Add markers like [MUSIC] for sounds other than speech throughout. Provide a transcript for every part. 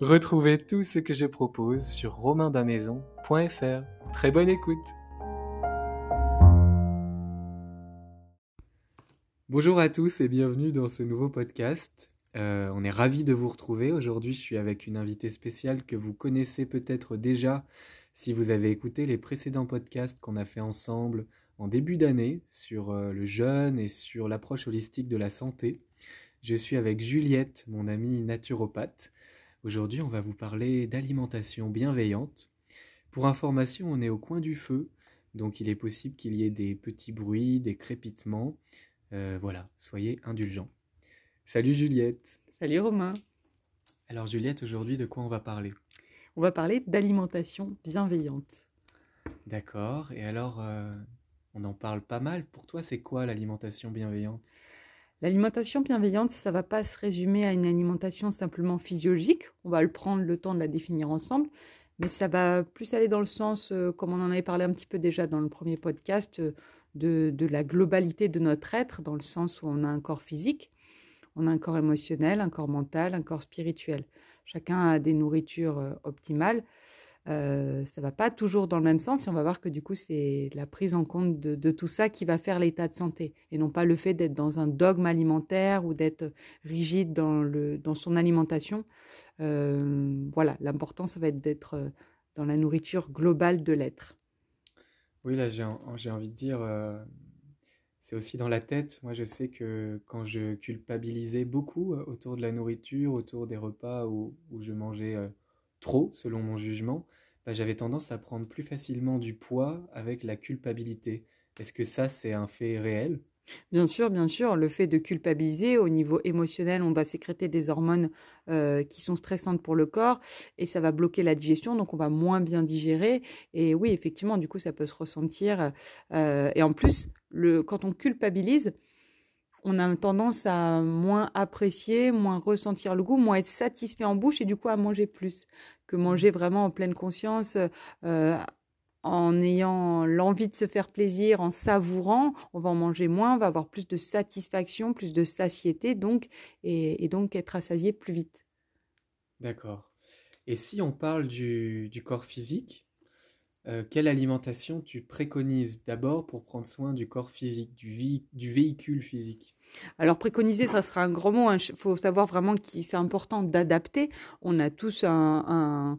Retrouvez tout ce que je propose sur romainbamaison.fr. Très bonne écoute Bonjour à tous et bienvenue dans ce nouveau podcast. Euh, on est ravis de vous retrouver. Aujourd'hui, je suis avec une invitée spéciale que vous connaissez peut-être déjà si vous avez écouté les précédents podcasts qu'on a fait ensemble en début d'année sur euh, le jeûne et sur l'approche holistique de la santé. Je suis avec Juliette, mon amie naturopathe. Aujourd'hui, on va vous parler d'alimentation bienveillante. Pour information, on est au coin du feu, donc il est possible qu'il y ait des petits bruits, des crépitements. Euh, voilà, soyez indulgents. Salut Juliette. Salut Romain. Alors Juliette, aujourd'hui, de quoi on va parler? On va parler d'alimentation bienveillante. D'accord, et alors, euh, on en parle pas mal. Pour toi, c'est quoi l'alimentation bienveillante? L'alimentation bienveillante, ça va pas se résumer à une alimentation simplement physiologique. On va le prendre le temps de la définir ensemble, mais ça va plus aller dans le sens, euh, comme on en avait parlé un petit peu déjà dans le premier podcast, euh, de, la globalité de notre être, dans le sens où on a un corps physique, on a un corps émotionnel, un corps mental, un corps spirituel. Chacun a des nourritures euh, optimales. Euh, ça va pas toujours dans le même sens et on va voir que du coup c'est la prise en compte de, tout ça qui va faire l'état de santé et non pas le fait d'être dans un dogme alimentaire ou d'être rigide dans, le, dans son alimentation. Euh, voilà, l'important ça va être d'être euh, dans la nourriture globale de l'être. Oui, là j'ai envie de dire, c'est aussi dans la tête. Moi je sais que quand je culpabilisais beaucoup autour de la nourriture, autour des repas où, où je mangeais trop, selon mon jugement, bah, j'avais tendance à prendre plus facilement du poids avec la culpabilité. Est-ce que ça, c'est un fait réel? Bien sûr, bien sûr, le fait de culpabiliser au niveau émotionnel, on va sécréter des hormones euh, qui sont stressantes pour le corps et ça va bloquer la digestion, donc on va moins bien digérer. Et oui, effectivement, du coup, ça peut se ressentir. Euh, et en plus, quand on culpabilise, on a tendance à moins apprécier, moins ressentir le goût, moins être satisfait en bouche et du coup à manger plus que manger vraiment en pleine conscience. Euh, en ayant l'envie de se faire plaisir, en savourant, on va en manger moins, on va avoir plus de satisfaction, plus de satiété, donc, et, donc être rassasié plus vite. D'accord. Et si on parle du corps physique, euh, quelle alimentation tu préconises d'abord pour prendre soin du corps physique, du, du véhicule physique? Alors préconiser, ça sera un gros mot. Il hein. faut savoir vraiment que c'est important d'adapter. On a tous un,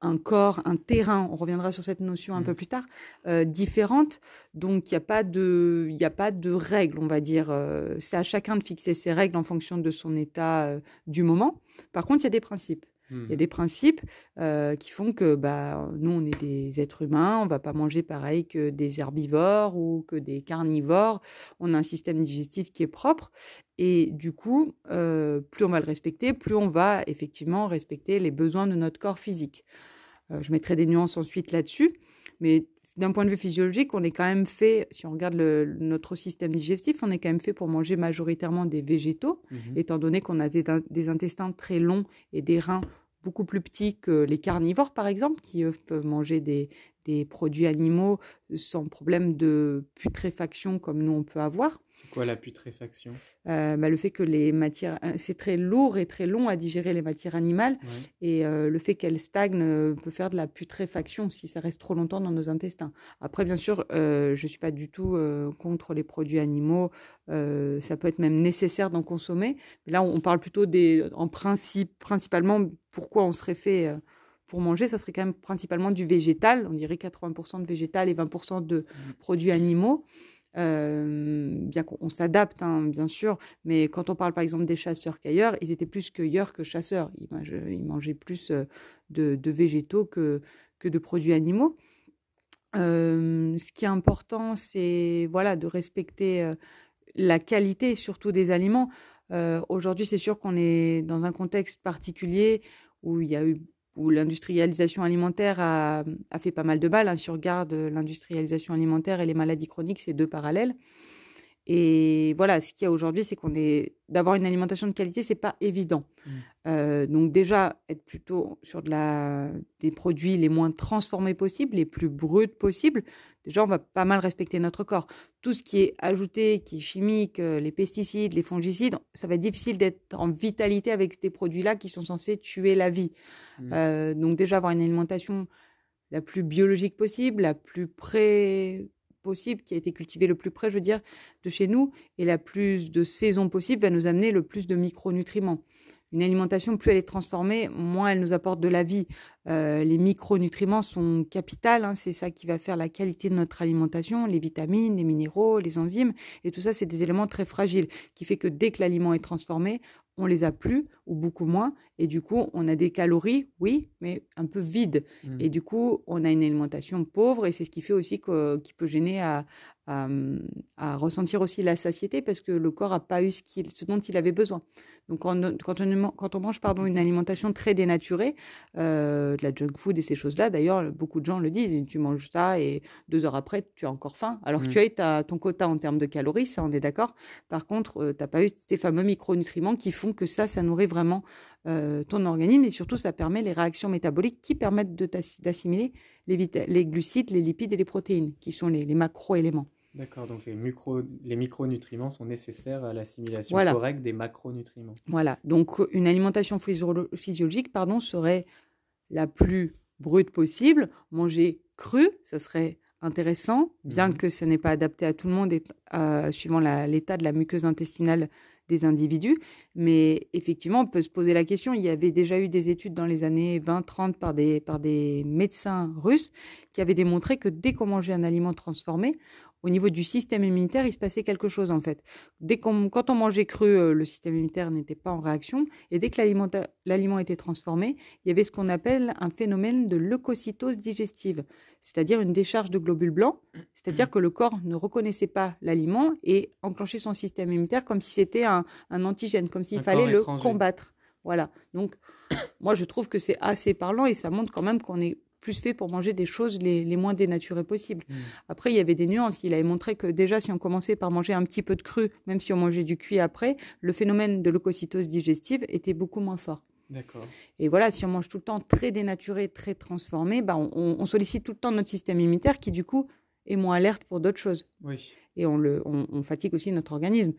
un, corps, un terrain, on reviendra sur cette notion un mmh. peu plus tard, euh, différente. Donc il n'y a, pas de, a pas de règles, on va dire. Euh, c'est à chacun de fixer ses règles en fonction de son état du moment. Par contre, il y a des principes. Il y a mmh. des principes euh, qui font que bah, nous, on est des êtres humains, on va pas manger pareil que des herbivores ou que des carnivores. On a un système digestif qui est propre. Et du coup, euh, plus on va le respecter, plus on va effectivement respecter les besoins de notre corps physique. Euh, je mettrai des nuances ensuite là-dessus. Mais d'un point de vue physiologique, on est quand même fait, si on regarde notre système digestif, on est quand même fait pour manger majoritairement des végétaux, mmh étant donné qu'on a des, intestins très longs et des reins beaucoup plus petits que les carnivores, par exemple, qui peuvent manger des, des produits animaux sans problème de putréfaction comme nous on peut avoir. C'est quoi la putréfaction? Euh, bah, Le fait que les matières, euh, c'est très lourd et très long à digérer les matières animales, et euh, le fait qu'elles stagnent peut faire de la putréfaction si ça reste trop longtemps dans nos intestins. Après, bien sûr, je ne suis pas du tout contre les produits animaux. ça peut être même nécessaire d'en consommer. Mais là, on parle plutôt des, en principe, principalement, pourquoi on serait fait pour manger, ça serait quand même principalement du végétal. On dirait 80% de végétal et 20% de produits animaux. Euh, bien qu'on s'adapte, hein, bien sûr, mais quand on parle par exemple des chasseurs-cueilleurs, ils étaient plus cueilleurs que chasseurs. Ils, mangeaient plus euh, de, végétaux que, que de produits animaux. Euh, ce qui est important, c'est voilà de respecter la qualité, surtout des aliments. Aujourd'hui, c'est sûr qu'on est dans un contexte particulier où il y a eu où l'industrialisation alimentaire a, fait pas mal de mal. Hein. Si on regarde l'industrialisation alimentaire et les maladies chroniques, c'est deux parallèles. Et voilà, ce qu'il y a aujourd'hui, c'est qu'on est d'avoir une alimentation de qualité, c'est pas évident. Mmh. Euh, donc déjà, être plutôt sur de la, des produits les moins transformés possibles, les plus bruts possibles. Déjà, on va pas mal respecter notre corps. Tout ce qui est ajouté, qui est chimique, euh, les pesticides, les fongicides, ça va être difficile d'être en vitalité avec ces produits-là qui sont censés tuer la vie. Mmh. Euh, donc déjà, avoir une alimentation la plus biologique possible, la plus près possible, qui a été cultivée le plus près, je veux dire, de chez nous, et la plus de saison possible va nous amener le plus de micronutriments. Une alimentation, plus elle est transformée, moins elle nous apporte de la vie. Euh, les micronutriments sont capitales, hein, c'est ça qui va faire la qualité de notre alimentation, les vitamines, les minéraux, les enzymes, et tout ça, c'est des éléments très fragiles, qui fait que dès que l'aliment est transformé, on les a plus ou beaucoup moins. Et du coup on a des calories oui mais un peu vides. Mmh. et du coup on a une alimentation pauvre et c'est ce qui fait aussi qui peut gêner à, à, ressentir aussi la satiété parce que le corps n'a pas eu ce, ce, dont il avait besoin. Donc quand on, quand on, mange pardon une alimentation très dénaturée euh, de la junk food et ces choses là d'ailleurs beaucoup de gens le disent tu manges ça et deux heures après tu as encore faim. Alors que mmh. tu as ton quota en termes de calories ça on est d'accord. Par contre euh, tu n'as pas eu ces fameux micronutriments qui font que ça, ça nourrit vraiment euh, ton organisme et surtout, ça permet les réactions métaboliques qui permettent d'assimiler les, les, glucides, les lipides et les protéines, qui sont les, macro-éléments. D'accord, donc les, les micronutriments sont nécessaires à l'assimilation correcte des macronutriments. Voilà, donc une alimentation physiologique pardon, serait la plus brute possible. Manger cru, ça serait intéressant, bien mhm. que ce n'est pas adapté à tout le monde et euh, suivant l'état de la muqueuse intestinale des individus. Mais effectivement, on peut se poser la question. Il y avait déjà eu des études dans les années 20-30 par des, par des médecins russes qui avaient démontré que dès qu'on mangeait un aliment transformé, au niveau du système immunitaire, il se passait quelque chose en fait. Dès qu'on, quand on mangeait cru, euh, le système immunitaire n'était pas en réaction, et dès que l'aliment était transformé, il y avait ce qu'on appelle un phénomène de leucocytose digestive, c'est-à-dire une décharge de globules blancs, c'est-à-dire que le corps ne reconnaissait pas l'aliment et enclenchait son système immunitaire comme si c'était un, antigène, comme s'il fallait le combattre. Voilà. Donc, moi, je trouve que c'est assez parlant et ça montre quand même qu'on est plus fait pour manger des choses les, moins dénaturées possibles. Mm. Après, il y avait des nuances. Il avait montré que déjà, si on commençait par manger un petit peu de cru, même si on mangeait du cuit après, le phénomène de leucocytose digestive était beaucoup moins fort. Et voilà, si on mange tout le temps très dénaturé, très transformé, bah on sollicite tout le temps notre système immunitaire qui, du coup, est moins alerte pour d'autres choses. Oui et on, le, on, fatigue aussi notre organisme.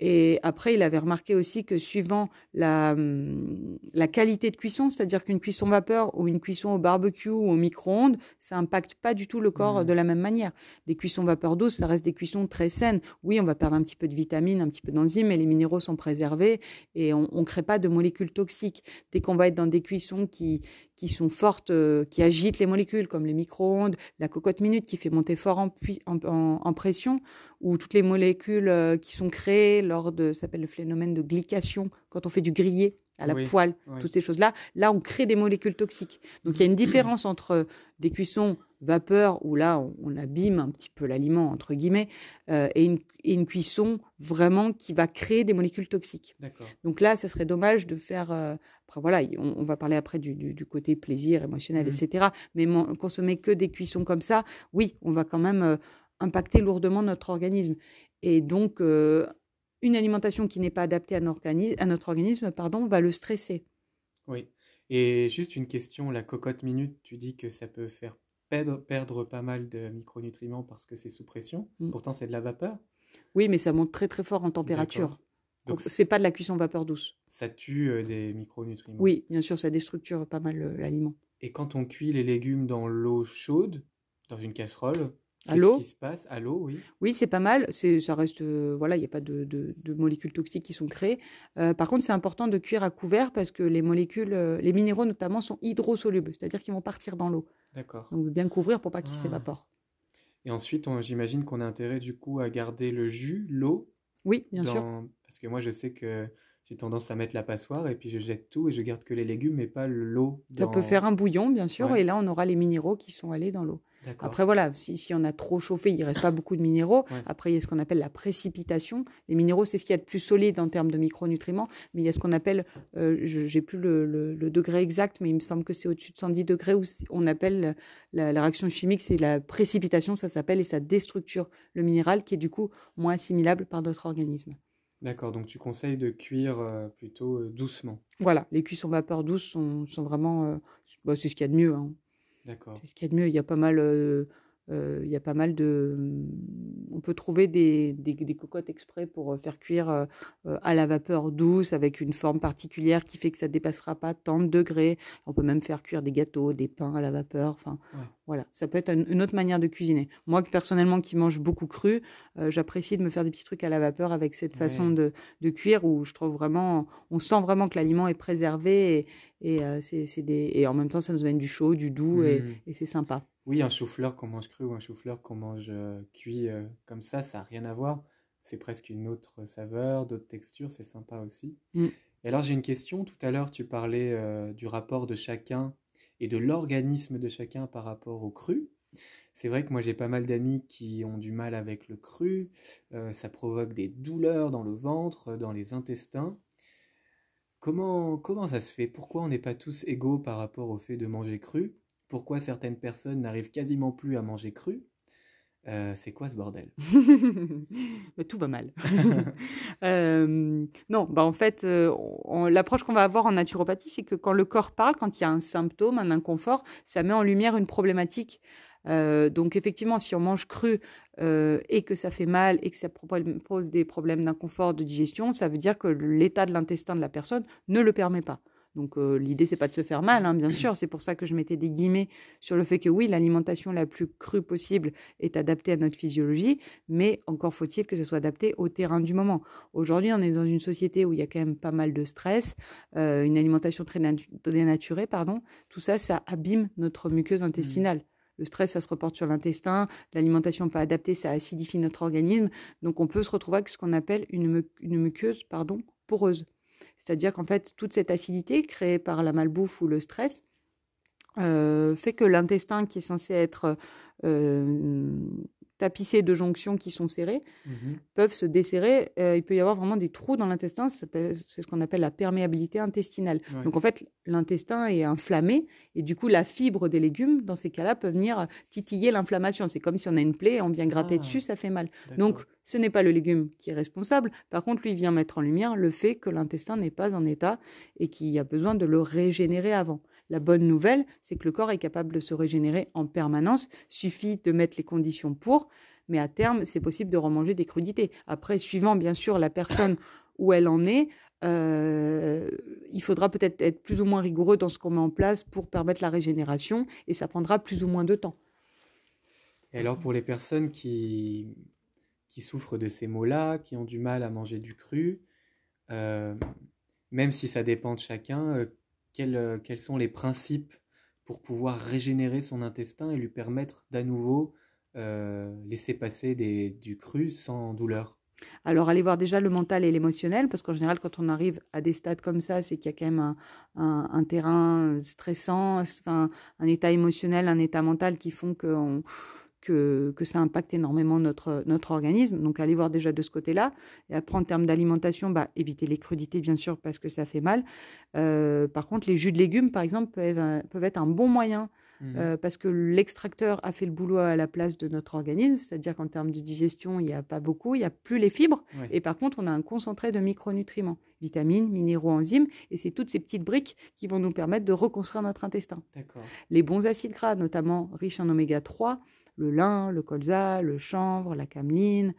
Et après, il avait remarqué aussi que suivant la, hum, la qualité de cuisson, c'est-à-dire qu'une cuisson vapeur ou une cuisson au barbecue ou au micro-ondes, ça impacte pas du tout le corps mmh. de la même manière. Des cuissons vapeur d'eau, ça reste des cuissons très saines. Oui, on va perdre un petit peu de vitamines, un petit peu d'enzymes, mais les minéraux sont préservés et on ne crée pas de molécules toxiques. Dès qu'on va être dans des cuissons qui, qui sont fortes, euh, qui agitent les molécules, comme les micro-ondes, la cocotte minute qui fait monter fort en, en, en pression, ou toutes les molécules euh, qui sont créées lors de, ça s'appelle le phénomène de glycation, quand on fait du grillé à la poêle, toutes ces choses-là, là on crée des molécules toxiques. Donc il y a une différence entre des cuissons vapeur où là on, abîme un petit peu l'aliment entre guillemets euh, et, une, cuisson vraiment qui va créer des molécules toxiques. Donc là, ça serait dommage de faire. Euh, après voilà, on, va parler après du, côté plaisir émotionnel, mmh. etc. Mais consommer que des cuissons comme ça, oui, on va quand même impacter lourdement notre organisme. Et donc, euh, une alimentation qui n'est pas adaptée à, à, notre organisme pardon, va le stresser. Oui. Et juste une question, la cocotte minute, tu dis que ça peut faire perdre, perdre pas mal de micronutriments parce que c'est sous pression. Mm. Pourtant, c'est de la vapeur. Oui, mais ça monte très très fort en température. Donc, c'est pas de la cuisson vapeur douce. ça tue euh, des micronutriments. Oui, bien sûr, ça déstructure pas mal euh, l'aliment. Et quand on cuit les légumes dans l'eau chaude, dans une casserole, À qu'est-ce l'eau qui se passe? À l'eau, oui. Oui, c'est pas mal. C'est, ça reste, euh, voilà, il n'y a pas de, de- de molécules toxiques qui sont créées. Euh, par contre, c'est important de cuire à couvert parce que les molécules, euh, les minéraux notamment, sont hydrosolubles, c'est-à-dire qu'ils vont partir dans l'eau. D'accord. Donc bien couvrir pour pas qu'ils Ah. s'évaporent. Et ensuite, on- j'imagine qu'on a intérêt du coup à garder le jus, l'eau, Oui, bien sûr. Parce que moi, je sais que j'ai tendance à mettre la passoire et puis je jette tout et je garde que les légumes, mais pas l'eau. Ça peut faire un bouillon, bien sûr, Ouais. et là, on aura les minéraux qui sont allés dans l'eau. Après, voilà, si, si on a trop chauffé, il ne reste pas beaucoup de minéraux. Ouais. Après, il y a ce qu'on appelle la précipitation. Les minéraux, c'est ce qu'il y a de plus solide en termes de micronutriments, mais il y a ce qu'on appelle, euh, je n'ai plus le, le- le degré exact, mais il me semble que c'est au-dessus de 110 degrés, où on appelle la, la réaction chimique, c'est la précipitation, ça s'appelle, et ça déstructure le minéral, qui est du coup moins assimilable par notre organisme. D'accord, donc tu conseilles de cuire euh, plutôt euh, doucement. Voilà, les cuissons vapeur douce sont, sont vraiment, euh, bah, c'est ce qu'il y a de mieux. hein. D'accord. C'est ce qu'il y a de mieux. Il y a pas mal, euh, euh, il y a pas mal de. On peut trouver des, des, des cocottes exprès pour euh, faire cuire euh, à la vapeur douce avec une forme particulière qui fait que ça ne dépassera pas tant de degrés. On peut même faire cuire des gâteaux, des pains à la vapeur. Enfin, Ouais. Voilà. Ça peut être une, autre manière de cuisiner. Moi, personnellement, qui mange beaucoup cru, euh, j'apprécie de me faire des petits trucs à la vapeur avec cette façon de, de cuire où je trouve vraiment, on sent vraiment que l'aliment est préservé et, et, euh, c'est, des, et en même temps, ça nous amène du chaud, du doux et, Mhm. et c'est sympa. Oui, un chou-fleur qu'on mange cru ou un chou-fleur qu'on mange euh, cuit comme ça, ça n'a rien à voir. C'est presque une autre saveur, d'autres textures, c'est sympa aussi. Mm. Et alors j'ai une question. Tout à l'heure, tu parlais du rapport de chacun et de l'organisme de chacun par rapport au cru. C'est vrai que moi j'ai pas mal d'amis qui ont du mal avec le cru. Euh, ça provoque des douleurs dans le ventre, dans les intestins. Comment, comment ça se fait? Pourquoi on n'est pas tous égaux par rapport au fait de manger cru? Pourquoi certaines personnes n'arrivent quasiment plus à manger cru? Euh, c'est quoi ce bordel? [LAUGHS] Tout va mal. [LAUGHS] Euh, non, bah en fait, euh, l'approche qu'on va avoir en naturopathie, c'est que quand le corps parle, quand il y a un symptôme, un inconfort, ça met en lumière une problématique. Donc effectivement, si on mange cru et que ça fait mal et que ça pose des problèmes d'inconfort, de digestion, ça veut dire que l'état de l'intestin de la personne ne le permet pas. Donc euh, l'idée c'est pas de se faire mal, hein, bien [COUGHS] sûr. C'est pour ça que je mettais des guillemets sur le fait que oui, l'alimentation la plus crue possible est adaptée à notre physiologie, mais encore faut-il que ce soit adapté au terrain du moment. Aujourd'hui, on est dans une société où il y a quand même pas mal de stress, euh, une alimentation très natu- dénaturée, pardon. Tout ça, ça abîme notre muqueuse intestinale. Le stress, ça se reporte sur l'intestin. L'alimentation pas adaptée, ça acidifie notre organisme. Donc, on peut se retrouver avec ce qu'on appelle une, mu- une muqueuse, pardon, poreuse. C'est-à-dire qu'en fait, toute cette acidité créée par la malbouffe ou le stress euh, fait que l'intestin, qui est censé être euh, tapissé de jonctions qui sont serrées, Mhm. peuvent se desserrer. Euh, il peut y avoir vraiment des trous dans l'intestin. C'est ce qu'on appelle la perméabilité intestinale. Ouais. Donc en fait, l'intestin est inflammé et du coup, la fibre des légumes, dans ces cas-là, peut venir titiller l'inflammation. C'est comme si on a une plaie, on vient gratter Ah. dessus, ça fait mal. Donc, ce n'est pas le légume qui est responsable. Par contre, lui vient mettre en lumière le fait que l'intestin n'est pas en état et qu'il y a besoin de le régénérer avant. La bonne nouvelle, c'est que le corps est capable de se régénérer en permanence. Suffit de mettre les conditions pour. Mais à terme, c'est possible de remanger des crudités. Après, suivant bien sûr la personne où elle en est, euh, il faudra peut-être être plus ou moins rigoureux dans ce qu'on met en place pour permettre la régénération et ça prendra plus ou moins de temps. Et alors pour les personnes qui, qui souffrent de ces maux-là, qui ont du mal à manger du cru, euh, même si ça dépend de chacun, euh, quels, euh, quels sont les principes pour pouvoir régénérer son intestin et lui permettre d'à nouveau euh, laisser passer du cru sans douleur? Alors, allez voir déjà le mental et l'émotionnel, parce qu'en général, quand on arrive à des stades comme ça, c'est qu'il y a quand même un, un- un terrain stressant, enfin, un état émotionnel, un état mental qui font que, on- que, ça impacte énormément notre, notre organisme. Donc, allez voir déjà de ce côté-là. Et après, en termes d'alimentation, bah, éviter les crudités, bien sûr, parce que ça fait mal. Euh, par contre, les jus de légumes, par exemple, peuvent, peuvent être un bon moyen mmh. euh, parce que l'extracteur a fait le boulot à la place de notre organisme, c'est-à-dire qu'en termes de digestion, il n'y a pas beaucoup, il n'y a plus les fibres, et par contre, on a un concentré de micronutriments, vitamines, minéraux, enzymes, et c'est toutes ces petites briques qui vont nous permettre de reconstruire notre intestin. Les bons acides gras, notamment riches en oméga 3, le lin, le colza, le chanvre, la cameline,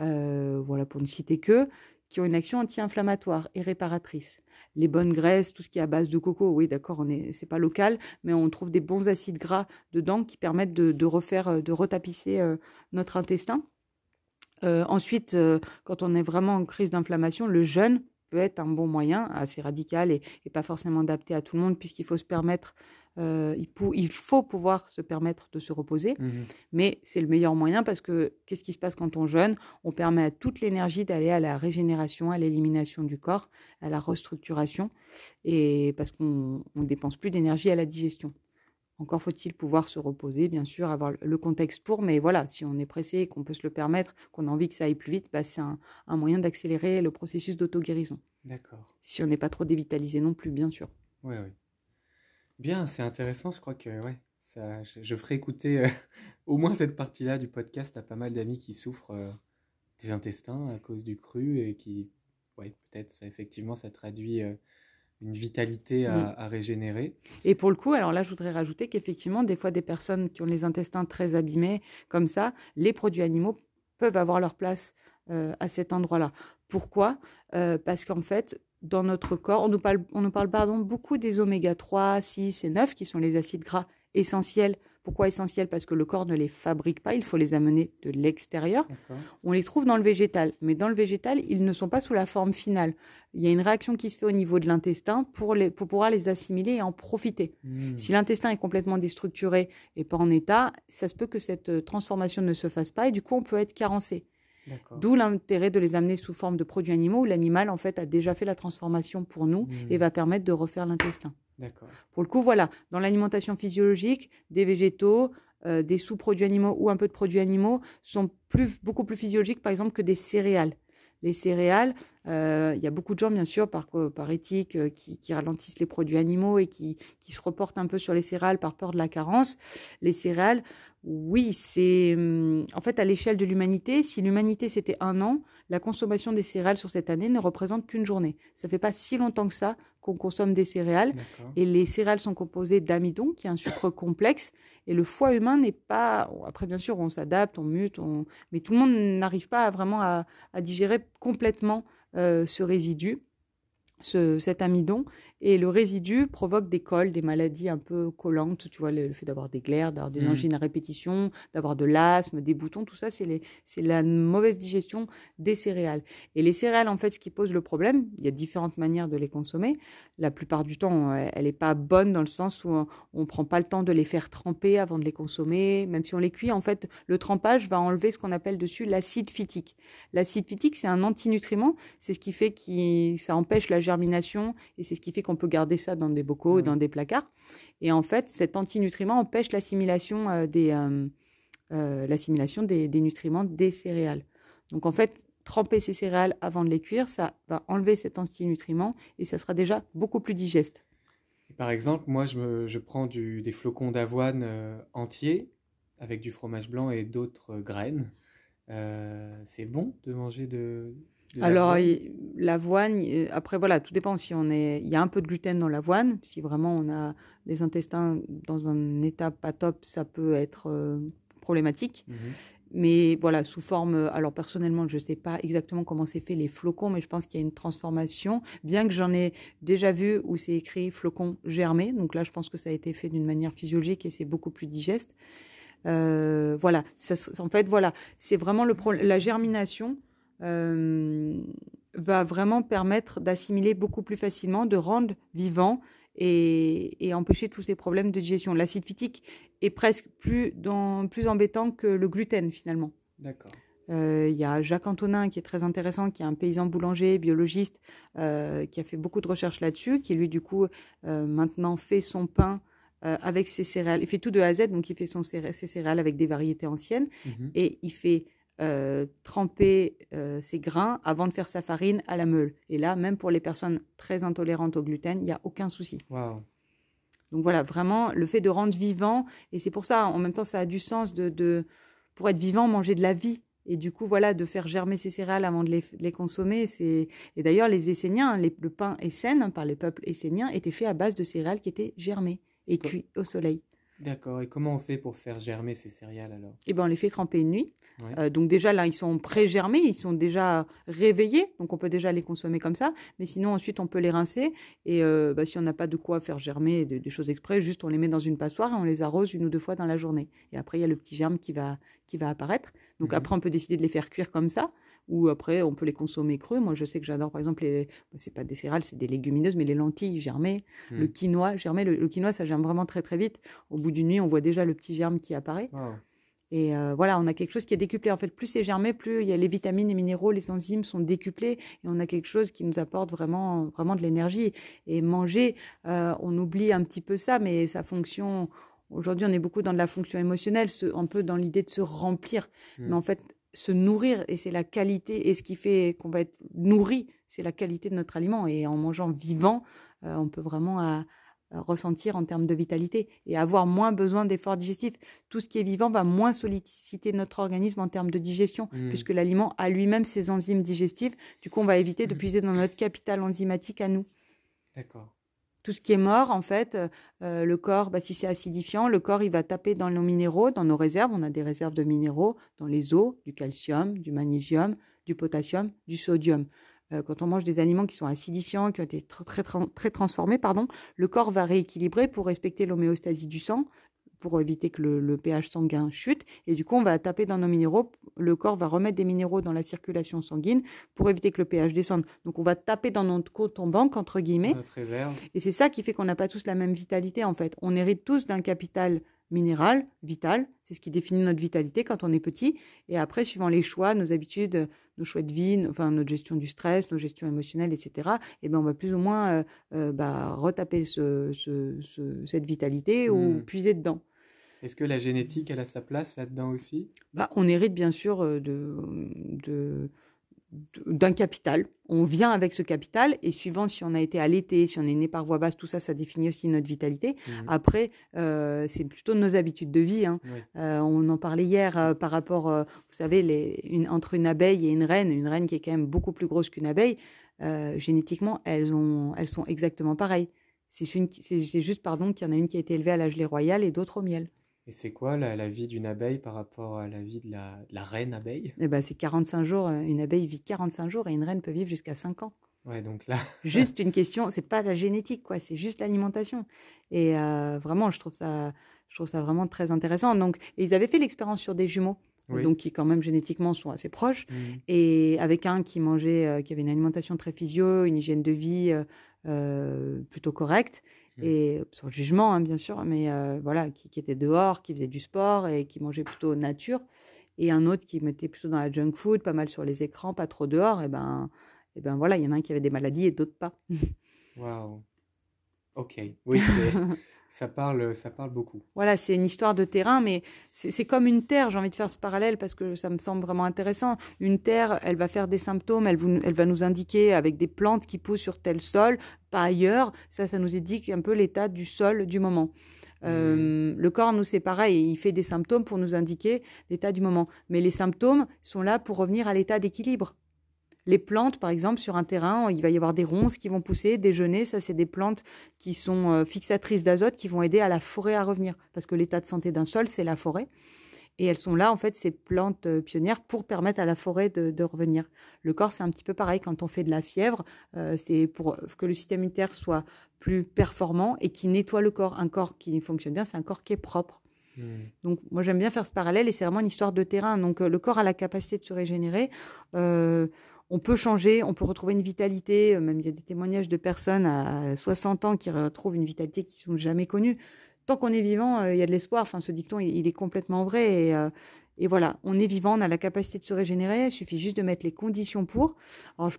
euh, voilà pour ne citer que, qui ont une action anti-inflammatoire et réparatrice. Les bonnes graisses, tout ce qui est à base de coco, oui, d'accord, on est, c'est pas local, mais on trouve des bons acides gras dedans qui permettent de, refaire, euh, de retapisser euh, notre intestin. Euh, ensuite, quand on est vraiment en crise d'inflammation, le jeûne peut être un bon moyen, assez radical et pas forcément adapté à tout le monde, puisqu'il faut se permettre euh, il, faut pouvoir se permettre de se reposer, mmh mais c'est le meilleur moyen parce que qu'est-ce qui se passe quand on jeûne? On permet à toute l'énergie d'aller à la régénération, à l'élimination du corps, à la restructuration, et parce qu'on ne dépense plus d'énergie à la digestion. Encore faut-il pouvoir se reposer, bien sûr, avoir le contexte pour, mais voilà, si on est pressé, qu'on peut se le permettre, qu'on a envie que ça aille plus vite, bah, c'est un, un moyen d'accélérer le processus d'auto-guérison. D'accord. Si on n'est pas trop dévitalisé non plus, bien sûr. Oui, oui. Bien, c'est intéressant. Je crois que ouais, ça, je, ferai écouter euh, [LAUGHS] au moins cette partie-là du podcast à pas mal d'amis qui souffrent euh, des intestins à cause du cru et qui, ouais, peut-être ça effectivement ça traduit euh, une vitalité à, mm. à, régénérer. Et pour le coup, alors là, je voudrais rajouter qu'effectivement, des fois, des personnes qui ont les intestins très abîmés comme ça, les produits animaux peuvent avoir leur place à cet endroit-là. Pourquoi? Parce qu'en fait, dans notre corps. On nous parle, on nous parle pardon, beaucoup des oméga 3, 6 et 9 qui sont les acides gras essentiels. Pourquoi essentiels? Parce que le corps ne les fabrique pas, il faut les amener de l'extérieur. On les trouve dans le végétal, mais dans le végétal, ils ne sont pas sous la forme finale. Il y a une réaction qui se fait au niveau de l'intestin pour, les, pour pouvoir les assimiler et en profiter. Hmm. Si l'intestin est complètement déstructuré et pas en état, ça se peut que cette euh, transformation ne se fasse pas et du coup on peut être carencé. D'où l'intérêt de les amener sous forme de produits animaux où l'animal en fait a déjà fait la transformation pour nous mmh. et va permettre de refaire l'intestin. Pour le coup, voilà, dans l'alimentation physiologique, des végétaux, euh, des sous-produits animaux ou un peu de produits animaux sont plus, beaucoup plus physiologiques par exemple que des céréales les céréales. Euh, il y a beaucoup de gens, bien sûr, par, par éthique, euh, qui, ralentissent les produits animaux et qui, qui, se reportent un peu sur les céréales par peur de la carence. Les céréales, oui, c'est hum, en fait à l'échelle de l'humanité. Si l'humanité c'était un an, la consommation des céréales sur cette année ne représente qu'une journée. Ça fait pas si longtemps que ça qu'on consomme des céréales. Et les céréales sont composées d'amidon, qui est un sucre complexe. Et le foie humain n'est pas. Après, bien sûr, on s'adapte, on mute, on... mais tout le monde n'arrive pas vraiment à, digérer complètement euh, ce résidu cet amidon et le résidu provoque des cols, des maladies un peu collantes, tu vois, le, fait d'avoir des glaires, d'avoir des mmh. angines à répétition, d'avoir de l'asthme, des boutons, tout ça, c'est la mauvaise digestion des céréales. Et les céréales, en fait, ce qui pose le problème, il y a différentes manières de les consommer. La plupart du temps, elle n'est pas bonne dans le sens où on ne prend pas le temps de les faire tremper avant de les consommer. Même si on les cuit, en fait, le trempage va enlever ce qu'on appelle dessus l'acide phytique. L'acide phytique, c'est un antinutriment, c'est ce qui fait que ça empêche la germination et c'est ce qui fait qu'on peut garder ça dans des bocaux, ou dans des placards. Et en fait, cet antinutriment empêche l'assimilation euh, des, euh, euh, l'assimilation des, nutriments des céréales. Donc en fait, tremper ces céréales avant de les cuire, ça va enlever cet antinutriment et ça sera déjà beaucoup plus digeste. Par exemple, moi, je, je prends du, des flocons d'avoine entiers avec du fromage blanc et d'autres graines. c'est bon de manger de, alors, l'avoine, après, voilà, tout dépend si on est. Il y a un peu de gluten dans l'avoine. Si vraiment on a les intestins dans un état pas top, ça peut être euh, problématique. Mhm. Mais voilà, sous forme. Alors, personnellement, je ne sais pas exactement comment c'est fait les flocons, mais je pense qu'il y a une transformation. Bien que j'en ai déjà vu où c'est écrit flocons germés. Donc là, je pense que ça a été fait d'une manière physiologique et c'est beaucoup plus digeste. Euh, voilà. en fait, voilà. C'est vraiment le la germination euh, va vraiment permettre d'assimiler beaucoup plus facilement, de rendre vivant et, empêcher tous ces problèmes de digestion. L'acide phytique est presque plus, dans, plus embêtant que le gluten finalement. D'accord. Euh, il y a Jacques Antonin qui est très intéressant, qui est un paysan boulanger, biologiste, euh, qui a fait beaucoup de recherches là-dessus, qui lui du coup maintenant fait son pain avec ses céréales. Il fait tout de A à Z, donc il fait son ses céréales avec des variétés anciennes mhm. et il fait euh, tremper euh, ses grains avant de faire sa farine à la meule. Et là, même pour les personnes très intolérantes au gluten, il n'y a aucun souci. Donc voilà, vraiment, le fait de rendre vivant, et c'est pour ça, en même temps, ça a du sens de, de pour être vivant, manger de la vie. Et du coup, voilà, de faire germer ces céréales avant de les, les consommer, c'est. Et d'ailleurs, les Esséniens, les, le pain essène par les peuples esséniens était fait à base de céréales qui étaient germées et cuites au soleil. D'accord. Et comment on fait pour faire germer ces céréales alors? Eh ben, on les fait tremper une nuit. Ouais. Euh, donc déjà là, ils sont pré-germés, ils sont déjà réveillés, donc on peut déjà les consommer comme ça. Mais sinon, ensuite, on peut les rincer. Et euh, bah, si on n'a pas de quoi faire germer des, des choses exprès, juste on les met dans une passoire et on les arrose une ou deux fois dans la journée. Et après, il y a le petit germe qui va, qui va apparaître. Donc Mhm. après, on peut décider de les faire cuire comme ça. Ou après, on peut les consommer crus. Moi, je sais que j'adore, par exemple, les, bah, c'est pas des céréales, c'est des légumineuses, mais les lentilles germées, Hmm. le quinoa germé. Le, le quinoa, ça germe vraiment très très vite. Au bout d'une nuit, on voit déjà le petit germe qui apparaît. Wow. Et euh, voilà, on a quelque chose qui est décuplé. En fait, plus c'est germé, plus il y a les vitamines, les minéraux, les enzymes sont décuplés et on a quelque chose qui nous apporte vraiment, vraiment de l'énergie. Et manger, euh, on oublie un petit peu ça, mais sa fonction. Aujourd'hui, on est beaucoup dans de la fonction émotionnelle, un peu dans l'idée de se remplir. Hmm. Mais en fait, se nourrir, et c'est la qualité, et ce qui fait qu'on va être nourri, c'est la qualité de notre aliment. Et en mangeant vivant, euh, on peut vraiment euh, ressentir en termes de vitalité et avoir moins besoin d'efforts digestifs. Tout ce qui est vivant va moins solliciter notre organisme en termes de digestion, Mm. puisque l'aliment a lui-même ses enzymes digestives. Du coup, on va éviter de Mm. puiser dans notre capital enzymatique à nous. D'accord. Tout ce qui est mort, en fait, euh, euh, le corps, bah, si c'est acidifiant, le corps, il va taper dans nos minéraux, dans nos réserves. On a des réserves de minéraux dans les os, du calcium, du magnésium, du potassium, du sodium. Euh, quand on mange des aliments qui sont acidifiants, qui ont été tr- très, très, très transformés, pardon, le corps va rééquilibrer pour respecter l'homéostasie du sang, pour éviter que le, le pH sanguin chute. Et du coup, on va taper dans nos minéraux. Le corps va remettre des minéraux dans la circulation sanguine pour éviter que le pH descende. Donc, on va taper dans notre compte en banque, entre guillemets. Notre. Et c'est ça qui fait qu'on n'a pas tous la même vitalité, en fait. On hérite tous d'un capital minéral, vital. C'est ce qui définit notre vitalité quand on est petit. Et après, suivant les choix, nos habitudes, nos choix de vie, enfin, notre gestion du stress, nos gestions émotionnelles, etc., eh ben, on va plus ou moins euh, euh, bah, retaper ce, ce- ce- cette vitalité ou Mm. puiser dedans. Est-ce que la génétique, elle a sa place là-dedans aussi? Bah, on hérite bien sûr euh, de, de- d'un capital. On vient avec ce capital et suivant si on a été allaité, si on est né par voie basse, tout ça, ça définit aussi notre vitalité. Mhm. Après, euh, c'est plutôt nos habitudes de vie. hein. Euh, on en parlait hier euh, par rapport, vous savez, les, une, entre une abeille et une reine, une reine qui est quand même beaucoup plus grosse qu'une abeille, génétiquement, elles, ont, elles sont exactement pareilles. C'est juste, pardon, qu'il y en a une qui a été élevée à la gelée royale et d'autres au miel. Et c'est quoi la, la vie d'une abeille par rapport à la vie de la, de la reine abeille? Eh ben, c'est 45 jours. euh, Une abeille vit 45 jours et une reine peut vivre jusqu'à 5 ans. Ouais, donc là, [LAUGHS] Juste une question, c'est pas la génétique, quoi, c'est juste l'alimentation. Et euh, vraiment, je trouve ça, je trouve ça vraiment très intéressant. Donc, et ils avaient fait l'expérience sur des jumeaux, oui. donc qui quand même génétiquement sont assez proches, Mhm. et avec un qui mangeait, euh, qui avait une alimentation très physio, une hygiène de vie euh, plutôt correcte. Et sans jugement, hein, bien sûr, mais euh, voilà, qui, qui était dehors, qui faisait du sport et qui mangeait plutôt nature, et un autre qui mettait plutôt dans la junk food, pas mal sur les écrans, pas trop dehors, et ben, et ben voilà, il y en a un qui avait des maladies et d'autres pas. [LAUGHS] Waouh. Ok. Oui, [LAUGHS] ça parle, ça parle beaucoup. Voilà, c'est une histoire de terrain, mais c'est comme une terre. J'ai envie de faire ce parallèle parce que ça me semble vraiment intéressant. Une terre, elle va faire des symptômes, elle, vous- elle va nous indiquer avec des plantes qui poussent sur tel sol, pas ailleurs. Ça, ça nous indique un peu l'état du sol du moment. Euh, Le corps, nous, c'est pareil. Il fait des symptômes pour nous indiquer l'état du moment. Mais les symptômes sont là pour revenir à l'état d'équilibre. Les plantes, par exemple, sur un terrain, il va y avoir des ronces qui vont pousser, des genêts. Ça, c'est des plantes qui sont euh, fixatrices d'azote, qui vont aider à la forêt à revenir. Parce que l'état de santé d'un sol, c'est la forêt. Et elles sont là, en fait, ces plantes euh, pionnières pour permettre à la forêt de, de revenir. Le corps, c'est un petit peu pareil. Quand on fait de la fièvre, euh, c'est pour que le système immunitaire soit plus performant et qui nettoie le corps. Un corps qui fonctionne bien, c'est un corps qui est propre. Mhm. Donc, moi, j'aime bien faire ce parallèle et c'est vraiment une histoire de terrain. Donc, euh, le corps a la capacité de se régénérer. Euh, on peut changer, on peut retrouver une vitalité. Euh, Même il y a des témoignages de personnes à 60 ans qui retrouvent une vitalité qu'ils n'ont jamais connue. Tant qu'on est vivant, euh, il y a de l'espoir. Enfin, ce dicton, il, est complètement vrai. Et, euh, et voilà, on est vivant, on a la capacité de se régénérer. Il suffit juste de mettre les conditions pour. Alors,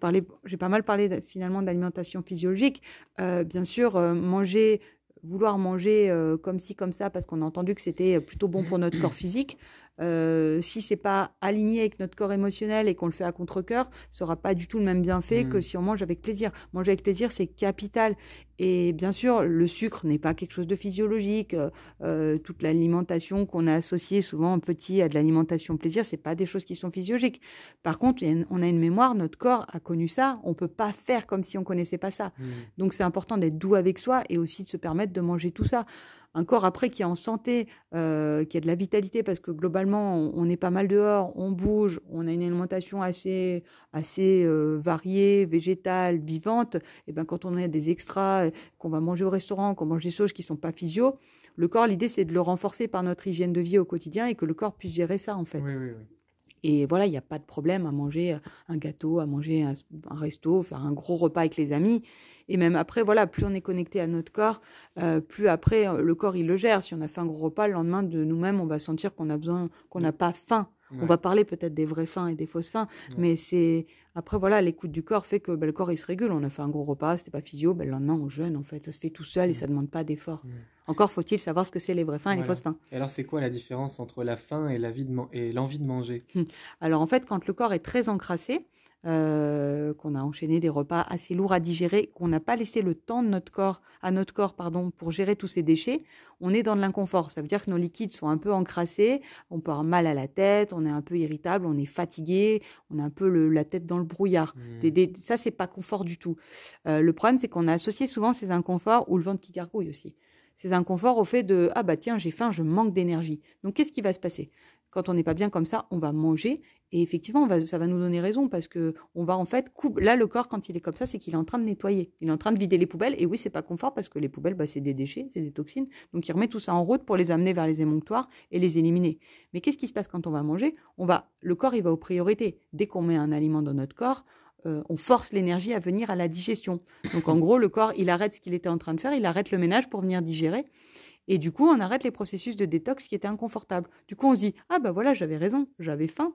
j'ai pas mal parlé finalement d'alimentation physiologique. Bien sûr, manger vouloir manger euh, comme ci, comme ça, parce qu'on a entendu que c'était plutôt bon pour notre corps physique, euh, si c'est pas aligné avec notre corps émotionnel et qu'on le fait à contre-cœur, ça aura pas du tout le même bienfait que mm. si on mange avec plaisir. Manger avec plaisir, c'est capital. Et bien sûr, le sucre n'est pas quelque chose de physiologique. Euh, euh, toute l'alimentation qu'on a associée souvent petit à de l'alimentation plaisir, c'est pas des choses qui sont physiologiques. Par contre, on a une mémoire, notre corps a connu ça. On peut pas faire comme si on connaissait pas ça. Mm. Donc c'est important d'être doux avec soi et aussi de se permettre de manger tout ça un corps après qui est en santé, euh, qui a de la vitalité, parce que globalement, on, est pas mal dehors, on bouge, on a une alimentation assez, assez euh, variée, végétale, vivante, et ben quand on a des extras, qu'on va manger au restaurant, qu'on mange des choses qui sont pas physio, le corps, l'idée, c'est de le renforcer par notre hygiène de vie au quotidien et que le corps puisse gérer ça, en fait. Oui, oui, oui. Et voilà, il n'y a pas de problème à manger un gâteau, à manger un, un, resto, faire un gros repas avec les amis. Et même après, voilà, plus on est connecté à notre corps, euh, plus après, euh, le corps, il le gère. Si on a fait un gros repas, le lendemain de nous-mêmes, on va sentir qu'on a besoin, qu'on n'a pas faim. On va parler peut-être des vrais fins et des fausses fins, mais c'est après voilà l'écoute du corps fait que ben, le corps il se régule. On a fait un gros repas, c'était pas physio, ben, le lendemain on jeûne en fait, ça se fait tout seul et ça demande pas d'effort. Encore faut-il savoir ce que c'est les vrais fins et les fausses fins. Et alors c'est quoi la différence entre la faim et l'envie de, de manger? Hum. Alors en fait quand le corps est très encrassé, euh, qu'on a enchaîné des repas assez lourds à digérer, qu'on n'a pas laissé le temps de notre corps, à notre corps pardon, pour gérer tous ces déchets, on est dans de l'inconfort. Ça veut dire que nos liquides sont un peu encrassés, on peut avoir mal à la tête, on est un peu irritable, on est fatigué, on a un peu la tête dans le brouillard. Ça, mmh. ça, c'est pas confort du tout. Euh, le problème, c'est qu'on a associé souvent ces inconforts ou le ventre qui gargouille aussi ces inconforts au fait de ah bah tiens j'ai faim je manque d'énergie donc qu'est-ce qui va se passer? Quand on n'est pas bien comme ça, on va manger et effectivement, ça va nous donner raison parce que on va en fait là le corps quand il est comme ça, c'est qu'il est en train de nettoyer, il est en train de vider les poubelles et oui, c'est pas confort parce que les poubelles, bah, c'est des déchets, c'est des toxines, donc il remet tout ça en route pour les amener vers les émonctoires et les éliminer. Mais qu'est-ce qui se passe quand on va manger? On va, le corps, il va aux priorités. Dès qu'on met un aliment dans notre corps, euh, on force l'énergie à venir à la digestion. Donc en gros, le corps, il arrête ce qu'il était en train de faire, il arrête le ménage pour venir digérer. Et du coup, on arrête les processus de détox qui étaient inconfortables. Du coup, on se dit ah bah voilà, j'avais raison, j'avais faim.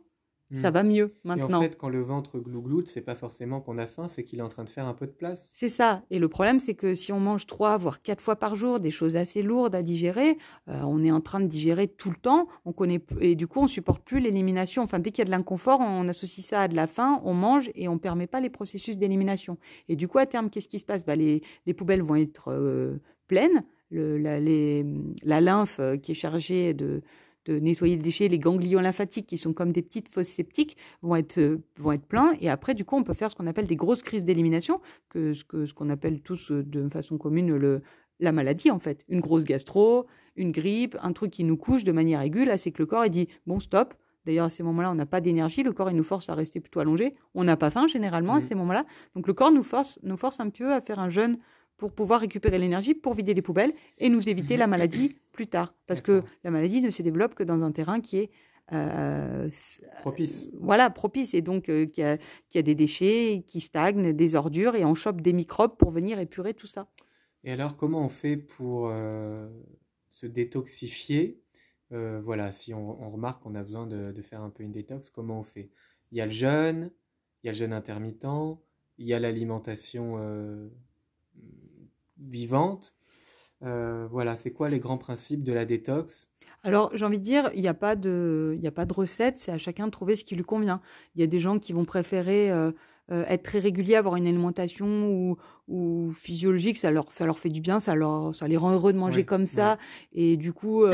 Ça hmm. va mieux maintenant. Et en fait, quand le ventre glougloute, c'est pas forcément qu'on a faim, c'est qu'il est en train de faire un peu de place. C'est ça. Et le problème, c'est que si on mange trois, voire quatre fois par jour, des choses assez lourdes à digérer, euh, on est en train de digérer tout le temps. On connaît et du coup, on supporte plus l'élimination. Enfin, dès qu'il y a de l'inconfort, on associe ça à de la faim, on mange et on permet pas les processus d'élimination. Et du coup, à terme, qu'est-ce qui se passe? Bah, les, les poubelles vont être euh, pleines le, la, les, la, lymphe euh, qui est chargée de, de, nettoyer les déchets, les ganglions lymphatiques qui sont comme des petites fosses septiques vont être, euh, vont être pleins. Et après, du coup, on peut faire ce qu'on appelle des grosses crises d'élimination, que ce qu'on ce qu'on appelle tous euh, de façon commune le, la maladie, en fait. Une grosse gastro, une grippe, un truc qui nous couche de manière aiguë. Là, c'est que le corps, il dit, bon, stop. D'ailleurs, à ces moments-là, on n'a pas d'énergie. Le corps, il nous force à rester plutôt allongé. On n'a pas faim, généralement, à mmh. ces moments-là. Donc, le corps nous force, nous force un peu à faire un jeûne pour pouvoir récupérer l'énergie pour vider les poubelles et nous éviter la maladie plus tard. Parce que la maladie ne se développe que dans un terrain qui est euh, propice. Voilà, propice. Et donc, euh, qui, a, qui, a, des déchets qui stagnent, des ordures, et on chope des microbes pour venir épurer tout ça. Et alors, comment on fait pour euh, se détoxifier? Voilà, si on, on remarque qu'on a besoin de, de, faire un peu une détox, comment on fait? Il y a le jeûne, il y a le jeûne intermittent, il y a l'alimentation vivante. Euh, voilà, c'est quoi les grands principes de la détox? Alors, j'ai envie de dire, il n'y a pas de, il a pas de recette. C'est à chacun de trouver ce qui lui convient. Il y a des gens qui vont préférer euh, euh, être très réguliers, avoir une alimentation ou, ou physiologique. Ça leur, ça leur fait du bien. Ça leur, ça les rend heureux de manger comme ça. Et du coup,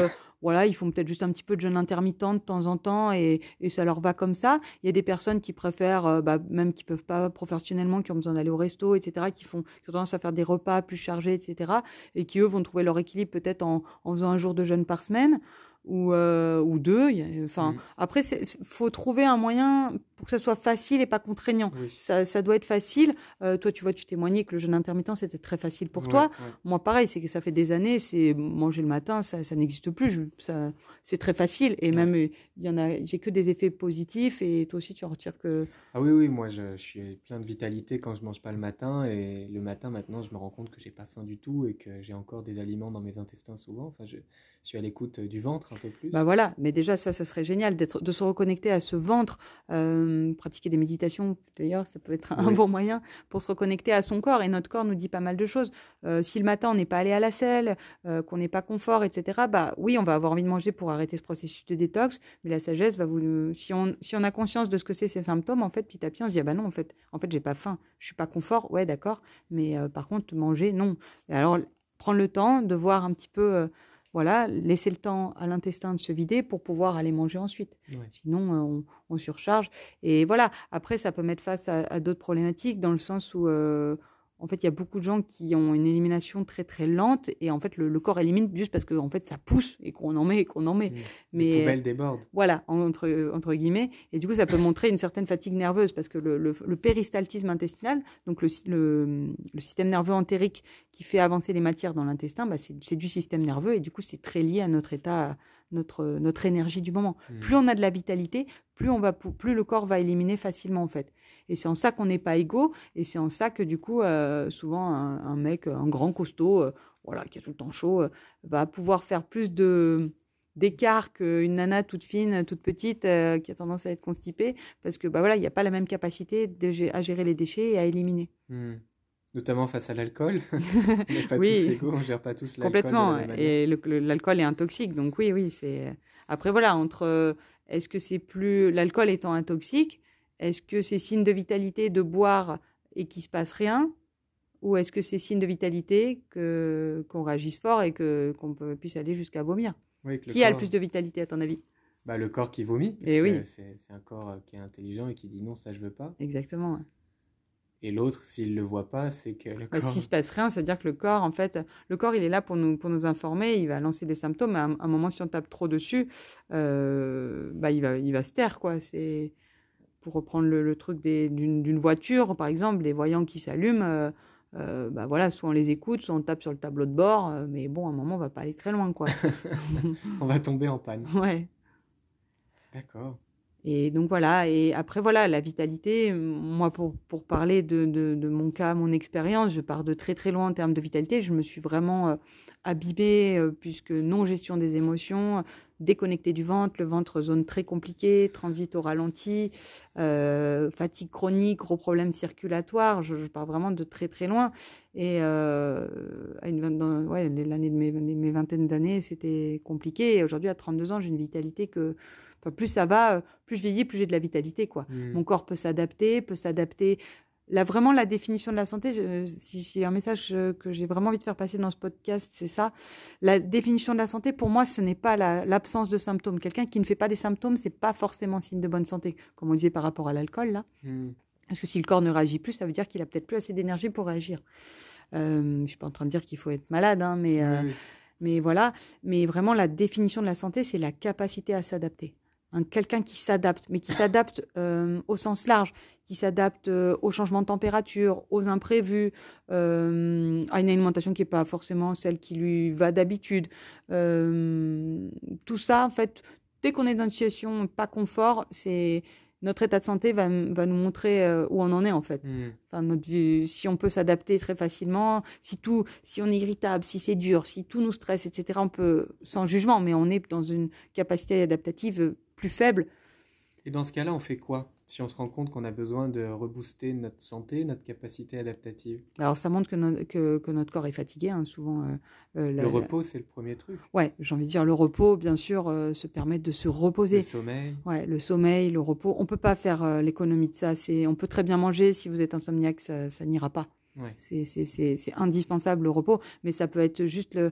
voilà, ils font peut-être juste un petit peu de jeûne intermittent de temps en temps et, et, ça leur va comme ça. Il y a des personnes qui préfèrent, euh, bah, même qui peuvent pas professionnellement, qui ont besoin d'aller au resto, etc., qui font, qui ont tendance à faire des repas plus chargés, etc., et qui eux vont trouver leur équilibre peut-être en, en faisant un jour de jeûne par semaine ou, euh, ou deux. Enfin, mmh. après, il faut trouver un moyen pour que ça soit facile et pas contraignant. Ça, ça, doit être facile. Euh, toi, tu vois, tu témoignais que le jeûne intermittent, c'était très facile pour toi. Moi, pareil, c'est que ça fait des années, c'est manger le matin, ça, ça n'existe plus. ça, c'est très facile. Et même, il y en a, j'ai que des effets positifs. Et toi aussi, tu en retires que. Ah oui, oui, moi, je, je, suis plein de vitalité quand je mange pas le matin. Et le matin, maintenant, je me rends compte que j'ai pas faim du tout et que j'ai encore des aliments dans mes intestins souvent. Enfin, je, je suis à l'écoute du ventre un peu plus. Bah voilà, mais déjà ça, ça serait génial d'être, de se reconnecter à ce ventre. Euh, euh, pratiquer des méditations, d'ailleurs, ça peut être un bon moyen pour se reconnecter à son corps. Et notre corps nous dit pas mal de choses. Euh, si le matin, on n'est pas allé à la selle, euh, qu'on n'est pas confort, etc., bah oui, on va avoir envie de manger pour arrêter ce processus de détox, mais la sagesse va vous... Si on, si on a conscience de ce que c'est ces symptômes, en fait, petit à petit, on se dit, ah bah non, en fait, en fait j'ai pas faim, je suis pas confort, ouais, d'accord, mais par contre, manger, non. Et alors, prendre le temps de voir un petit peu voilà, laisser le temps à l'intestin de se vider pour pouvoir aller manger ensuite. Sinon, euh, on, surcharge. Et voilà, après, ça peut mettre face à, d'autres problématiques dans le sens où euh, en fait, il y a beaucoup de gens qui ont une élimination très très lente et en fait le, corps élimine juste parce que en fait ça pousse et qu'on en met et qu'on en met. Mmh. Mais Les poubelles débordent. Voilà, entre entre guillemets et du coup ça peut montrer une certaine fatigue nerveuse parce que le, le, péristaltisme intestinal, donc le, le, système nerveux entérique qui fait avancer les matières dans l'intestin, bah c'est du système nerveux et du coup c'est très lié à notre état notre, notre énergie du moment. Mmh. Plus on a de la vitalité, plus, on va, plus le corps va éliminer facilement en fait. Et c'est en ça qu'on n'est pas égaux, et c'est en ça que du coup, euh, souvent un, mec, un grand costaud, euh, voilà, qui a tout le temps chaud, euh, va pouvoir faire plus de d'écart qu'une nana toute fine, toute petite, qui a tendance à être constipée, parce que bah voilà, il n'y a pas la même capacité à gérer les déchets et à éliminer. Mmh notamment face à l'alcool. [LAUGHS] on pas tous égaux, on gère pas tous l'alcool. Complètement, et l'alcool est un toxique, donc oui, oui, c'est. Après voilà, entre est-ce que c'est plus l'alcool étant un toxique, est-ce que c'est signe de vitalité de boire et qu'il se passe rien, ou est-ce que c'est signe de vitalité que qu'on réagisse fort et que qu'on puisse aller jusqu'à vomir? Qui a le plus de vitalité à ton avis? Bah, le corps qui vomit. Parce et eh oui. C'est un corps qui est intelligent et qui dit non, ça je veux pas. Exactement. Et l'autre, s'il ne le voit pas, c'est que le bah, corps... S'il ne se passe rien, ça veut dire que le corps, en fait, le corps, il est là pour nous, pour nous informer, il va lancer des symptômes. À un, moment, si on tape trop dessus, euh, bah, il, va, il va se taire, quoi. C'est... Pour reprendre le, truc d'une, voiture, par exemple, les voyants qui s'allument, euh, euh, bah voilà, soit on les écoute, soit on tape sur le tableau de bord, mais bon, à un moment, on va pas aller très loin, quoi. [LAUGHS] on va tomber en panne. Ouais. D'accord. Et donc voilà, et après voilà, la vitalité, moi pour, pour parler de, de, mon cas, mon expérience, je pars de très très loin en termes de vitalité, je me suis vraiment euh, abîmée euh, puisque non-gestion des émotions, déconnecté du ventre, le ventre zone très compliquée, transit au ralenti, euh, fatigue chronique, gros problèmes circulatoires, je, pars vraiment de très très loin. Et euh, ouais, l'année de mes, mes vingtaines d'années, c'était compliqué. Et aujourd'hui, à 32 ans, j'ai une vitalité que plus ça va, euh, plus je vieillis, plus j'ai de la vitalité. quoi. Mmh. Mon corps peut s'adapter, peut s'adapter. Là, vraiment, la définition de la santé, si, si un message euh, que j'ai vraiment envie de faire passer dans ce podcast, c'est ça. La définition de la santé, pour moi, ce n'est pas l'absence de symptômes. Quelqu'un qui ne fait pas des symptômes, c'est pas forcément signe de bonne santé, comme on disait par rapport à l'alcool, là. Mmh. Parce que si le corps ne réagit plus, ça veut dire qu'il a peut-être plus assez d'énergie pour réagir. Euh, je suis pas en train de dire qu'il faut être malade, hein, mais, euh, mais voilà. Mais vraiment, la définition de la santé, c'est la capacité à s'adapter quelqu'un qui s'adapte, mais qui s'adapte euh, au sens large, qui s'adapte euh, au changement de température, aux imprévus, euh, à une alimentation qui n'est pas forcément celle qui lui va d'habitude. tout ça, en fait, dès qu'on est dans une situation pas confort, c'est notre état de santé va, va nous montrer où on en est en fait. Mmh. Enfin, notre si on peut s'adapter très facilement, si tout, si on est irritable, si c'est dur, si tout nous stresse, etc. On peut, sans jugement, mais on est dans une capacité adaptative plus faible. Et dans ce cas-là, on fait quoi si on se rend compte qu'on a besoin de rebooster notre santé, notre capacité adaptative? Alors ça montre que, que, notre corps est fatigué, hein, souvent. Euh, euh, le repos, c'est le premier truc. Ouais, j'ai envie de dire le repos, bien sûr, euh, se permettre de se reposer. Le sommeil. Ouais, le sommeil, le repos. On peut pas faire l'économie de ça. C'est, on peut très bien manger. Si vous êtes insomniaque, ça, ça n'ira pas. Ouais. C'est indispensable le repos, mais ça peut être juste le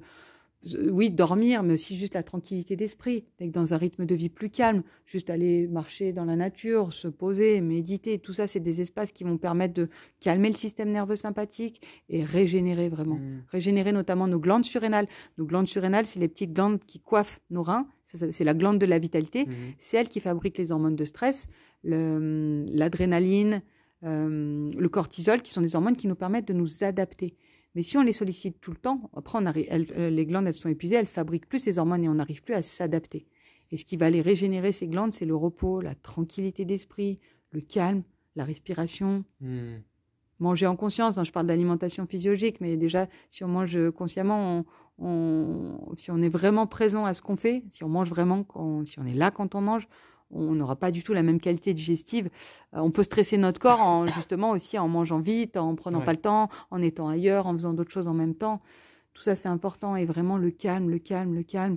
oui, dormir, mais aussi juste la tranquillité d'esprit, d'être dans un rythme de vie plus calme, juste aller marcher dans la nature, se poser, méditer, tout ça, c'est des espaces qui vont permettre de calmer le système nerveux sympathique et régénérer vraiment. Mmh. Régénérer notamment nos glandes surrénales. Nos glandes surrénales, c'est les petites glandes qui coiffent nos reins, c'est la glande de la vitalité, mmh. c'est elle qui fabrique les hormones de stress, l'adrénaline, euh, le cortisol, qui sont des hormones qui nous permettent de nous adapter. Mais si on les sollicite tout le temps, après, on arrive, euh, les glandes, elles sont épuisées, elles fabriquent plus ces hormones et on n'arrive plus à s'adapter. Et ce qui va les régénérer, ces glandes, c'est le repos, la tranquillité d'esprit, le calme, la respiration. Hmm. Manger en conscience, hein, je parle d'alimentation physiologique, mais déjà, si on mange consciemment, on, si on est vraiment présent à ce qu'on fait, si on mange vraiment, si on est là quand on mange, on n'aura pas du tout la même qualité digestive. Euh, on peut stresser notre corps en, [COUGHS] justement aussi en mangeant vite, en prenant pas le temps, en étant ailleurs, en faisant d'autres choses en même temps. Tout ça, c'est important. Et vraiment, le calme, le calme, le calme.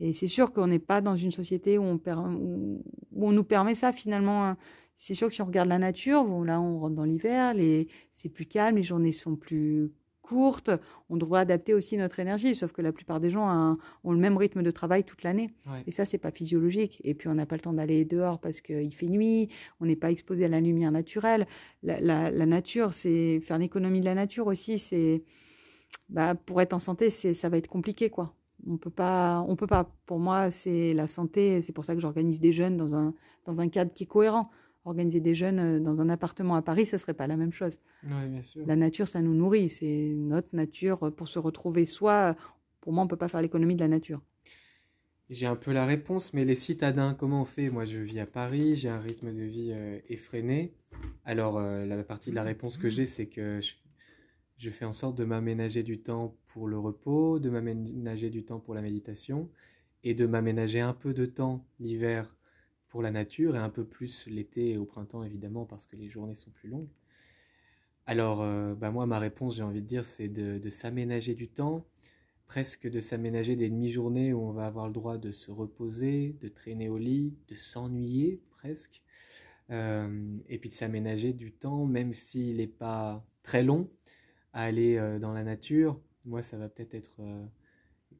Et c'est sûr qu'on n'est pas dans une société où on, où on, nous permet ça finalement. Hein. C'est sûr que si on regarde la nature, bon, là on rentre dans l'hiver, les... c'est plus calme, les journées sont plus courte, on doit adapter aussi notre énergie. Sauf que la plupart des gens ont le même rythme de travail toute l'année. Et ça, c'est pas physiologique. Et puis, on n'a pas le temps d'aller dehors parce qu'il fait nuit, on n'est pas exposé à la lumière naturelle. La, nature, c'est faire l'économie de la nature aussi. C'est bah, pour être en santé, c'est ça va être compliqué, quoi. On peut pas, on peut pas. Pour moi, c'est la santé. C'est pour ça que j'organise des jeunes dans un dans un cadre qui est cohérent organiser des jeunes euh, dans un appartement à Paris, ça serait pas la même chose. La nature, ça nous nourrit. C'est notre nature pour se retrouver soi. Pour moi, on peut pas faire l'économie de la nature. J'ai un peu la réponse, mais les citadins, comment on fait? Moi, je vis à Paris, j'ai un rythme de vie euh, effréné. Alors, euh, la partie de la réponse que j'ai, c'est que je, je, fais en sorte de m'aménager du temps pour le repos, de m'aménager du temps pour la méditation, et de m'aménager un peu de temps l'hiver pour la nature et un peu plus l'été et au printemps évidemment parce que les journées sont plus longues. Alors, euh, bah moi, ma réponse, j'ai envie de dire, c'est de, s'aménager du temps, presque de s'aménager des demi-journées où on va avoir le droit de se reposer, de traîner au lit, de s'ennuyer presque, euh, et puis de s'aménager du temps, même s'il n'est pas très long, à aller euh, dans la nature. Moi, ça va peut-être être,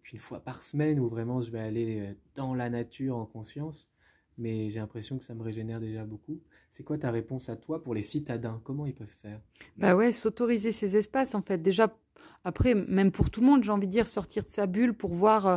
qu'une fois par semaine où vraiment je vais aller dans la nature en conscience mais j'ai l'impression que ça me régénère déjà beaucoup. C'est quoi ta réponse à toi pour les citadins? Comment ils peuvent faire? Bah ouais, s'autoriser ces espaces en fait. Déjà, après, même pour tout le monde, j'ai envie de dire sortir de sa bulle pour voir. Euh,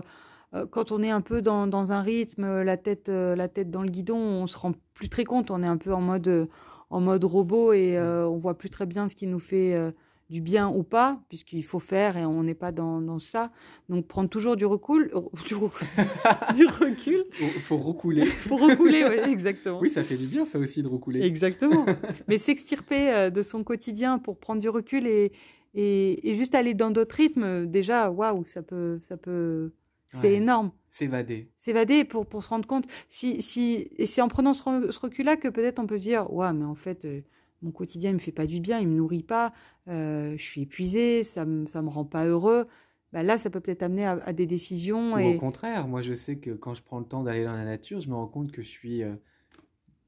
euh, quand on est un peu dans, dans, un rythme, la tête, euh, la tête dans le guidon, on se rend plus très compte. On est un peu en mode, en mode robot et mmh. on voit plus très bien ce qui nous fait du bien ou pas, puisqu'il faut faire et on n'est pas dans, dans, ça. Donc prendre toujours du recul, euh, [LAUGHS] du, recul. [LAUGHS] Il faut recouler. [LAUGHS] faut recouler, oui, exactement. Oui, ça fait du bien ça aussi de recouler. Exactement. Mais s'extirper euh, de son quotidien pour prendre du recul et, et, juste aller dans d'autres rythmes, déjà, waouh, ça peut, ça peut, c'est énorme. S'évader. S'évader pour, pour se rendre compte. Si, si, et c'est en prenant ce, recul-là que peut-être on peut se dire, waouh, mais en fait, euh, mon quotidien ne me fait pas du bien, il me nourrit pas, euh, je suis épuisé, ça me ça me rend pas heureux. Bah là, ça peut peut-être amener à, des décisions. Ou au contraire, moi je sais que quand je prends le temps d'aller dans la nature, je me rends compte que je suis euh,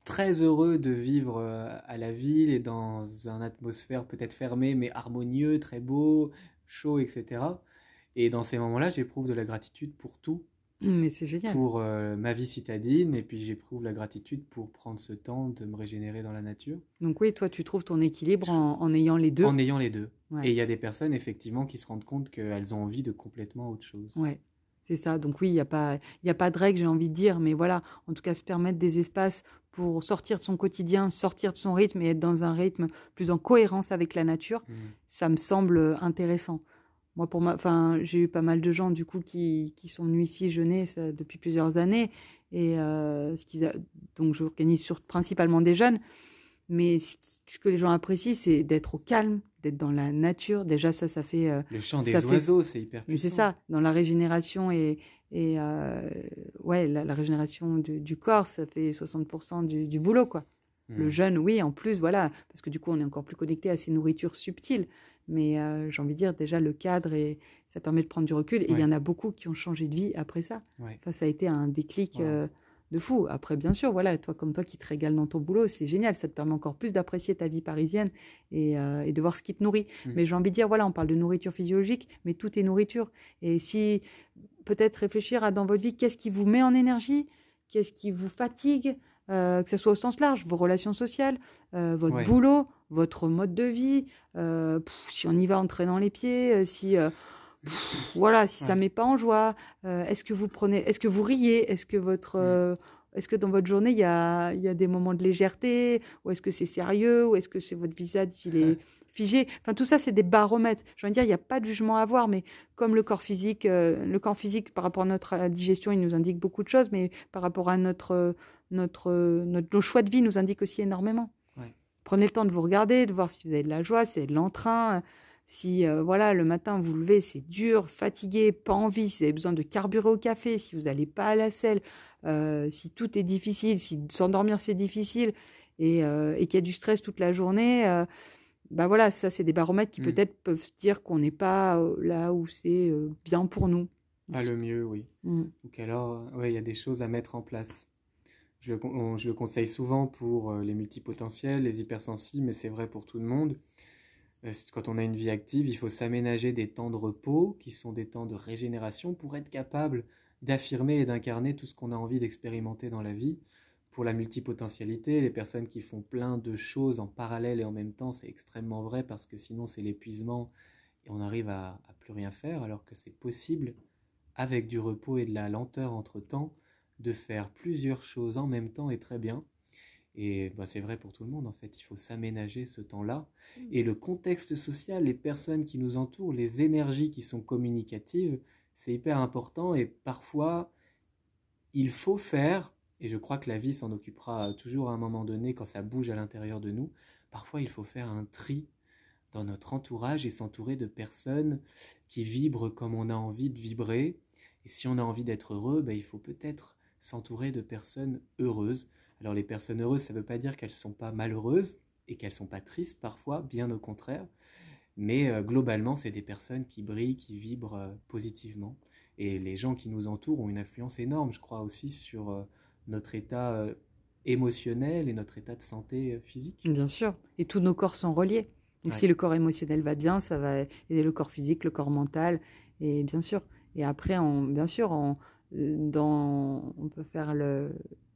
très heureux de vivre euh, à la ville et dans une atmosphère peut-être fermée mais harmonieux, très beau, chaud, etc. Et dans ces moments-là, j'éprouve de la gratitude pour tout mais c'est génial. Pour euh, ma vie citadine, et puis j'éprouve la gratitude pour prendre ce temps de me régénérer dans la nature. Donc oui, toi, tu trouves ton équilibre en, ayant les deux. En ayant les deux. Et il y a des personnes, effectivement, qui se rendent compte qu'elles ont envie de complètement autre chose. Ouais, c'est ça. Donc oui, il n'y a, pas, a pas de règle, j'ai envie de dire, mais voilà, en tout cas, se permettre des espaces pour sortir de son quotidien, sortir de son rythme et être dans un rythme plus en cohérence avec la nature, mmh. ça me semble intéressant. Moi, pour moi, enfin, j'ai eu pas mal de gens du coup qui, qui sont venus ici jeûner ça, depuis plusieurs années, et euh, ce a, donc j'organise sur principalement des jeunes. Mais ce, que les gens apprécient, c'est d'être au calme, d'être dans la nature. Déjà, ça, ça fait. Euh, le chant des oiseaux, c'est hyper puissant. C'est ça, dans la régénération et, et euh, ouais, la, régénération du, du, corps, ça fait 60% du, du boulot, quoi. Le mmh. jeûne, oui, en plus, voilà, parce que du coup, on est encore plus connecté à ces nourritures subtiles. Mais euh, j'ai envie de dire, déjà, le cadre, et ça permet de prendre du recul. Et il y en a beaucoup qui ont changé de vie après ça. Enfin, ça a été un déclic euh, de fou. Après, bien sûr, voilà, toi comme toi qui te régales dans ton boulot, c'est génial. Ça te permet encore plus d'apprécier ta vie parisienne et, euh, et, de voir ce qui te nourrit. Mmh. Mais j'ai envie de dire, voilà, on parle de nourriture physiologique, mais tout est nourriture. Et si peut-être réfléchir à dans votre vie, qu'est-ce qui vous met en énergie? Qu'est-ce qui vous fatigue? Que ce soit au sens large, vos relations sociales, votre boulot, votre mode de vie, euh, si on y va en traînant les pieds, euh, si euh, voilà, si ça met pas en joie, est-ce que vous prenez, est-ce que vous riez, est-ce que votre est-ce que dans votre journée, il y a, y a, des moments de légèreté Ou est-ce que c'est sérieux Ou est-ce que c'est votre visage qui est figé? Enfin, tout ça, c'est des baromètres. Je veux dire, il n'y a pas de jugement à avoir, mais comme le corps physique, le corps physique, par rapport à notre digestion, il nous indique beaucoup de choses, mais par rapport à notre, notre, notre, nos choix de vie, nous indique aussi énormément. Prenez le temps de vous regarder, de voir si vous avez de la joie, si vous avez de l'entrain, si euh, voilà le matin vous, levez, c'est dur, fatigué, pas envie, si vous avez besoin de carburer au café, si vous n'allez pas à la selle, si tout est difficile, si s'endormir c'est difficile et, et qu'il y a du stress toute la journée, bah voilà, ça c'est des baromètres qui mmh. peut-être peuvent dire qu'on n'est pas là où c'est bien pour nous. Pas le mieux, oui. Mmh. Donc alors, ouais, il y a des choses à mettre en place. Je le, conseille souvent pour les multipotentiels, les hypersensibles, mais c'est vrai pour tout le monde. Quand on a une vie active, il faut s'aménager des temps de repos qui sont des temps de régénération pour être capable d'affirmer et d'incarner tout ce qu'on a envie d'expérimenter dans la vie. Pour la multipotentialité, les personnes qui font plein de choses en parallèle et en même temps, c'est extrêmement vrai parce que sinon c'est l'épuisement et on arrive à, à, plus rien faire alors que c'est possible avec du repos et de la lenteur entre temps de faire plusieurs choses en même temps et très bien. Et bah, c'est vrai pour tout le monde, en fait, il faut s'aménager ce temps-là. Mmh. Et le contexte social, les personnes qui nous entourent, les énergies qui sont communicatives, c'est hyper important. Et parfois, il faut faire, et je crois que la vie s'en occupera toujours à un moment donné quand ça bouge à l'intérieur de nous, parfois il faut faire un tri dans notre entourage et s'entourer de personnes qui vibrent comme on a envie de vibrer. Et si on a envie d'être heureux, bah, il faut peut-être s'entourer de personnes heureuses alors les personnes heureuses, ça ne veut pas dire qu'elles ne sont pas malheureuses et qu'elles ne sont pas tristes parfois, bien au contraire. Mais euh, globalement, c'est des personnes qui brillent, qui vibrent euh, positivement. Et les gens qui nous entourent ont une influence énorme, je crois, aussi sur euh, notre état émotionnel et notre état de santé physique. Bien sûr. Et tous nos corps sont reliés. Donc si le corps émotionnel va bien, ça va aider le corps physique, le corps mental. Et bien sûr. Et après, on, bien sûr, on, dans, on peut faire le,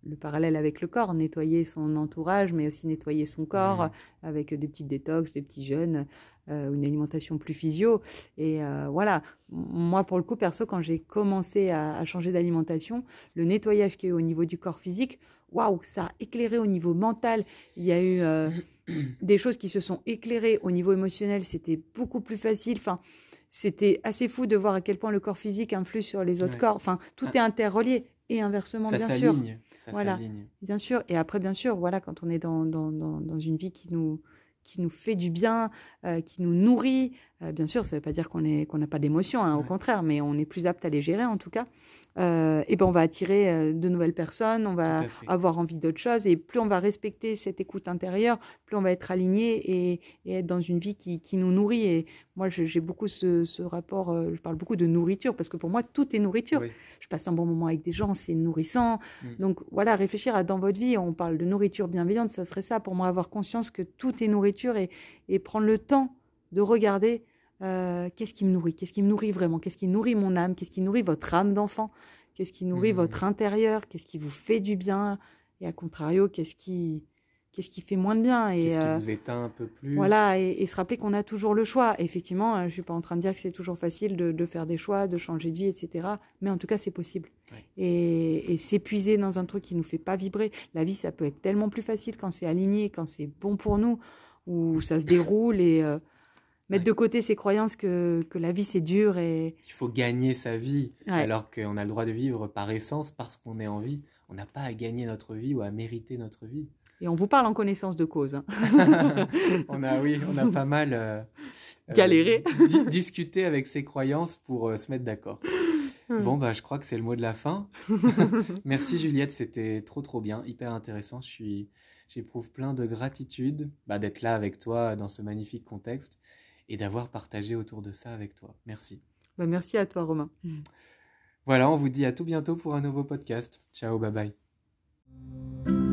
le parallèle avec le corps, nettoyer son entourage, mais aussi nettoyer son corps avec des petites détox, des petits jeûnes, euh, une alimentation plus physio. Et euh, voilà, moi pour le coup, perso, quand j'ai commencé à, changer d'alimentation, le nettoyage qui est au niveau du corps physique, waouh, ça a éclairé au niveau mental. Il y a eu euh, [CLEARS THROAT] des choses qui se sont éclairées au niveau émotionnel, c'était beaucoup plus facile. Enfin, c'était assez fou de voir à quel point le corps physique influe sur les autres corps. Enfin, tout ah. est interrelié et inversement, bien sûr voilà, bien sûr. Et après, bien sûr, voilà, quand on est dans, dans, dans, une vie qui nous, qui nous fait du bien, euh, qui nous nourrit, euh, bien sûr, ça ne veut pas dire qu'on n'a pas d'émotions, hein, au contraire, mais on est plus apte à les gérer en tout cas. Euh, et ben on va attirer euh, de nouvelles personnes, on va avoir envie d'autres choses, et plus on va respecter cette écoute intérieure, plus on va être aligné et, être dans une vie qui, qui nous nourrit. Et moi, j'ai beaucoup ce, ce rapport, euh, je parle beaucoup de nourriture, parce que pour moi, tout est nourriture. Je passe un bon moment avec des gens, c'est nourrissant. Mm. Donc voilà, réfléchir à dans votre vie, on parle de nourriture bienveillante, ça serait ça pour moi, avoir conscience que tout est nourriture et, et prendre le temps de regarder euh, qu'est-ce qui me nourrit Qu'est-ce qui me nourrit vraiment Qu'est-ce qui nourrit mon âme Qu'est-ce qui nourrit votre âme d'enfant Qu'est-ce qui nourrit mmh. votre intérieur Qu'est-ce qui vous fait du bien Et à contrario, qu'est-ce qui, qu'est-ce qui fait moins de bien et Qu'est-ce qui euh, vous éteint un peu plus Voilà, et, se rappeler qu'on a toujours le choix. Effectivement, euh, je suis pas en train de dire que c'est toujours facile de, faire des choix, de changer de vie, etc. Mais en tout cas, c'est possible. Et, et s'épuiser dans un truc qui nous fait pas vibrer. La vie, ça peut être tellement plus facile quand c'est aligné, quand c'est bon pour nous, où ça se déroule et mettre de côté ces croyances que, que la vie c'est dur et qu'il faut gagner sa vie alors qu'on a le droit de vivre par essence parce qu'on est en vie. On n'a pas à gagner notre vie ou à mériter notre vie. Et on vous parle en connaissance de cause. Hein. [LAUGHS] on a oui, on a pas mal euh, euh galéré, discuté avec ses croyances pour euh, se mettre d'accord. Bon bah je crois que c'est le mot de la fin. [LAUGHS] Merci Juliette, c'était trop trop bien, hyper intéressant. Je suis j'éprouve plein de gratitude bah, d'être là avec toi dans ce magnifique contexte et d'avoir partagé autour de ça avec toi. Merci. Bah, merci à toi, Romain. Voilà, on vous dit à tout bientôt pour un nouveau podcast. Ciao, bye bye.